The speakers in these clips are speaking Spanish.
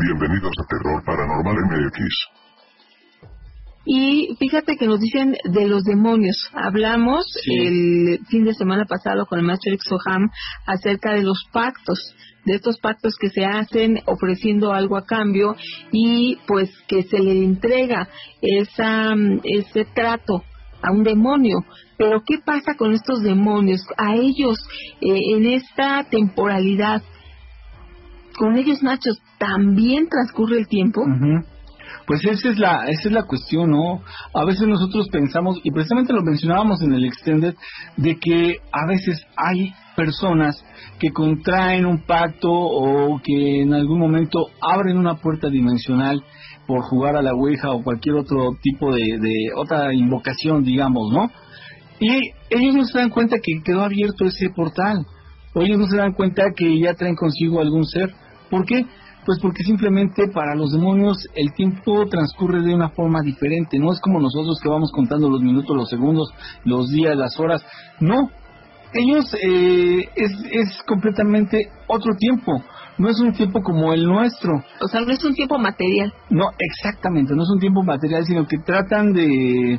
Bienvenidos a Terror Paranormal MX. Y fíjate que nos dicen de los demonios. Hablamos el fin de semana pasado con el maestro Soham acerca de los pactos, de estos pactos que se hacen ofreciendo algo a cambio y pues que se le entrega esa, ese trato a un demonio. Pero ¿qué pasa con estos demonios? A ellos, eh, en esta temporalidad, con ellos, Nachos, ¿también transcurre el tiempo? Pues esa es la esa es la cuestión, ¿no? A veces nosotros pensamos y precisamente lo mencionábamos en el extended de que a veces hay personas que contraen un pacto o que en algún momento abren una puerta dimensional por jugar a la Ouija o cualquier otro tipo de, de otra invocación, digamos, ¿no? Y ellos no se dan cuenta que quedó abierto ese portal. O ellos no se dan cuenta que ya traen consigo algún ser. ¿Por qué? Pues porque simplemente para los demonios el tiempo transcurre de una forma diferente. No es como nosotros que vamos contando los minutos, los segundos, los días, las horas. No. Ellos eh, es, es completamente otro tiempo. No es un tiempo como el nuestro. O sea, no es un tiempo material. No, exactamente. No es un tiempo material, sino que tratan de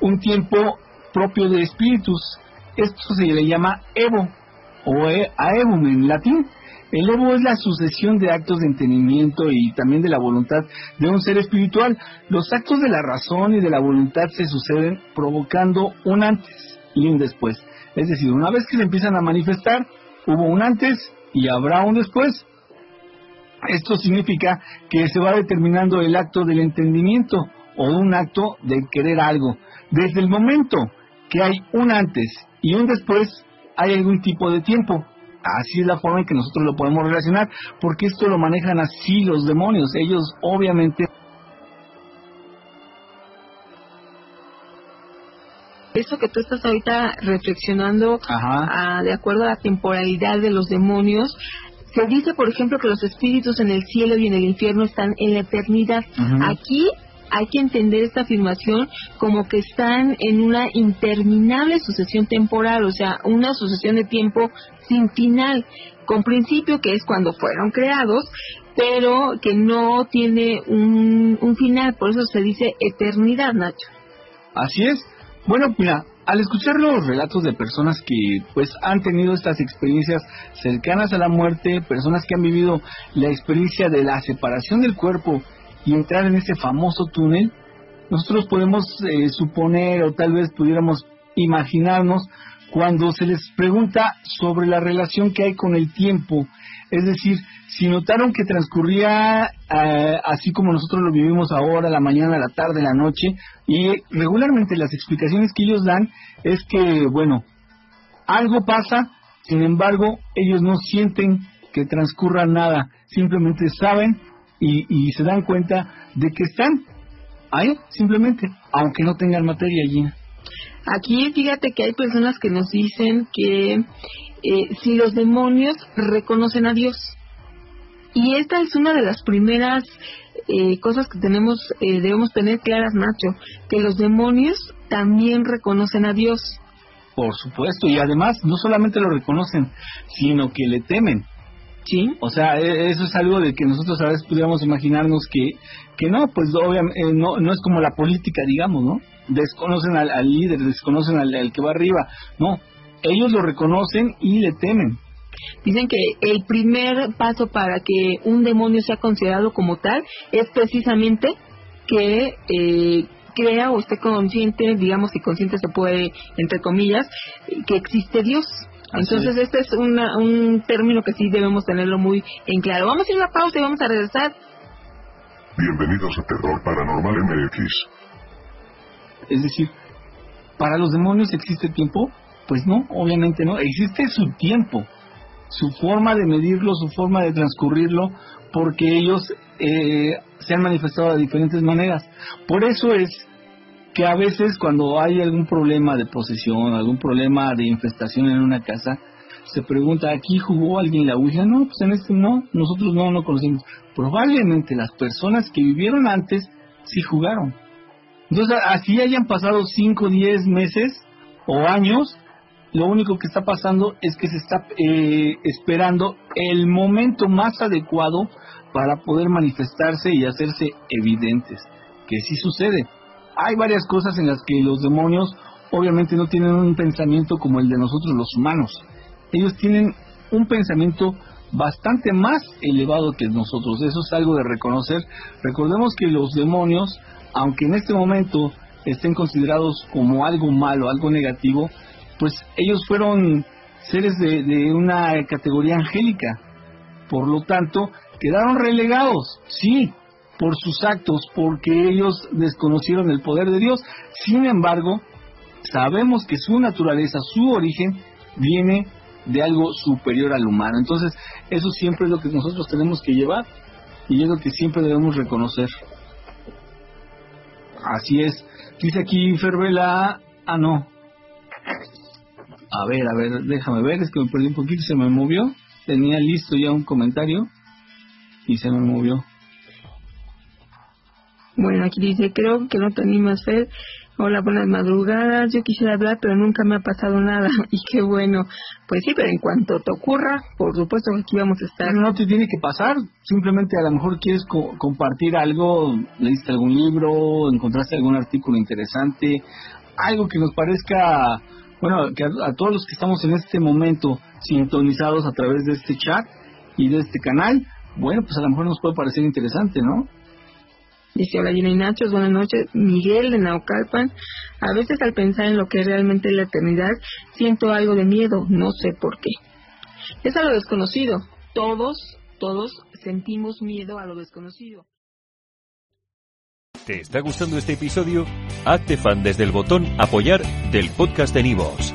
un tiempo propio de espíritus. Esto se le llama Evo o e, Aevum en latín. El Evo es la sucesión de actos de entendimiento y también de la voluntad de un ser espiritual. Los actos de la razón y de la voluntad se suceden provocando un antes y un después. Es decir, una vez que se empiezan a manifestar, hubo un antes y habrá un después. Esto significa que se va determinando el acto del entendimiento o un acto de querer algo. Desde el momento que hay un antes y un después, hay algún tipo de tiempo. Así es la forma en que nosotros lo podemos relacionar, porque esto lo manejan así los demonios. Ellos obviamente... Eso que tú estás ahorita reflexionando ah, de acuerdo a la temporalidad de los demonios, se dice, por ejemplo, que los espíritus en el cielo y en el infierno están en la eternidad. Aquí hay que entender esta afirmación como que están en una interminable sucesión temporal, o sea, una sucesión de tiempo sin final, con principio que es cuando fueron creados, pero que no tiene un, final, por eso se dice eternidad, Nacho. Así es. Bueno, mira, al escuchar los relatos de personas que pues han tenido estas experiencias cercanas a la muerte, personas que han vivido la experiencia de la separación del cuerpo y entrar en ese famoso túnel, nosotros podemos eh, suponer o tal vez pudiéramos imaginarnos cuando se les pregunta sobre la relación que hay con el tiempo, es decir, si notaron que transcurría eh, así como nosotros lo vivimos ahora, la mañana, la tarde, la noche, y regularmente las explicaciones que ellos dan es que, bueno, algo pasa, sin embargo, ellos no sienten que transcurra nada, simplemente saben y, se dan cuenta de que están ahí, simplemente, aunque no tengan materia allí. Aquí fíjate que hay personas que nos dicen que eh, si los demonios reconocen a Dios. Y esta es una de las primeras eh, cosas que tenemos, eh, debemos tener claras, Nacho, que los demonios también reconocen a Dios. Por supuesto, y además no solamente lo reconocen, sino que le temen. Sí. O sea, e, eso es algo de que nosotros a veces pudiéramos imaginarnos que, que no, pues obviamente eh, no, no es como la política, digamos, ¿no? Desconocen al, líder, desconocen al, que va arriba. No, ellos lo reconocen y le temen. Dicen que el primer paso para que un demonio sea considerado como tal es precisamente que eh, crea o esté consciente, digamos que consciente se puede, entre comillas, que existe Dios. Entonces, este es un término que sí debemos tenerlo muy en claro. Vamos a ir a una pausa y vamos a regresar. Bienvenidos a Terror Paranormal MX. Es decir, ¿para los demonios existe tiempo? Pues no, obviamente no. Existe su tiempo, su forma de medirlo, su forma de transcurrirlo, porque ellos eh, se han manifestado de diferentes maneras. Por eso es que a veces cuando hay algún problema de posesión, algún problema de infestación en una casa, se pregunta, ¿aquí jugó alguien la Ouija? No, pues en este no, nosotros no lo conocemos. Probablemente las personas que vivieron antes sí jugaron. Entonces, así hayan pasado 5, 10 meses o años, lo único que está pasando es que se está eh, esperando el momento más adecuado para poder manifestarse y hacerse evidentes, que sí sucede. Hay varias cosas en las que los demonios obviamente no tienen un pensamiento como el de nosotros los humanos. Ellos tienen un pensamiento bastante más elevado que nosotros. Eso es algo de reconocer. Recordemos que los demonios, aunque en este momento estén considerados como algo malo, algo negativo, pues ellos fueron seres de, una categoría angélica. Por lo tanto, quedaron relegados, sí, por sus actos, porque ellos desconocieron el poder de Dios. Sin embargo, sabemos que su naturaleza, su origen, viene de algo superior al humano. Entonces, eso siempre es lo que nosotros tenemos que llevar y es lo que siempre debemos reconocer. Así es. Dice aquí Fervela, ah no. A ver, a ver, déjame ver, es que me perdí un poquito, se me movió. Tenía listo ya un comentario y se me movió. Bueno, aquí dice, creo que no te animas, Fer, Hola, buenas madrugadas. Yo quisiera hablar, pero nunca me ha pasado nada. Y qué bueno. Pues sí, pero en cuanto te ocurra, por supuesto que aquí vamos a estar. No te tiene que pasar. Simplemente a lo mejor quieres compartir algo, leíste algún libro, encontraste algún artículo interesante, algo que nos parezca, bueno, que a todos los que estamos en este momento sintonizados a través de este chat y de este canal, bueno, pues a lo mejor nos puede parecer interesante, ¿no? Dice, hola Gina y Nachos, buenas noches. Miguel de Naucalpan. A veces al pensar en lo que es realmente la eternidad, siento algo de miedo, no sé por qué. Es a lo desconocido. Todos, todos sentimos miedo a lo desconocido. ¿Te está gustando este episodio? Hazte fan desde el botón apoyar del podcast de Nivos.